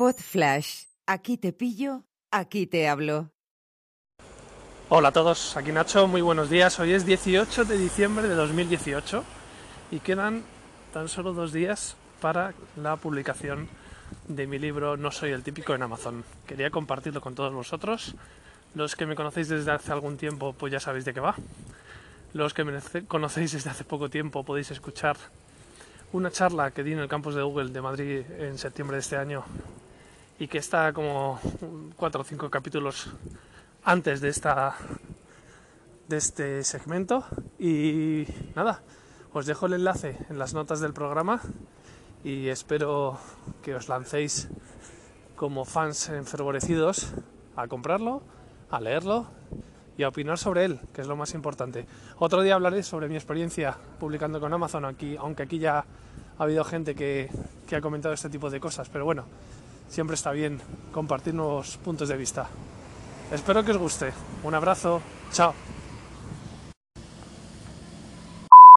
Pod Flash. Aquí te pillo, aquí te hablo. Hola a todos, aquí Nacho, muy buenos días. Hoy es 18 de diciembre de 2018 y quedan tan solo dos días para la publicación de mi libro No soy el típico en Amazon. Quería compartirlo con todos vosotros. Los que me conocéis desde hace algún tiempo, pues ya sabéis de qué va. Los que me conocéis desde hace poco tiempo podéis escuchar una charla que di en el campus de Google de Madrid en septiembre de este año y que está como cuatro o cinco capítulos antes de esta de este segmento y nada os dejo el enlace en las notas del programa y espero que os lancéis como fans enfervorecidos a comprarlo, a leerlo y a opinar sobre él, que es lo más importante. Otro día hablaré sobre mi experiencia publicando con Amazon aquí, aunque aquí ya ha habido gente que, que ha comentado este tipo de cosas, pero bueno, siempre está bien compartir nuevos puntos de vista. Espero que os guste. Un abrazo. Chao.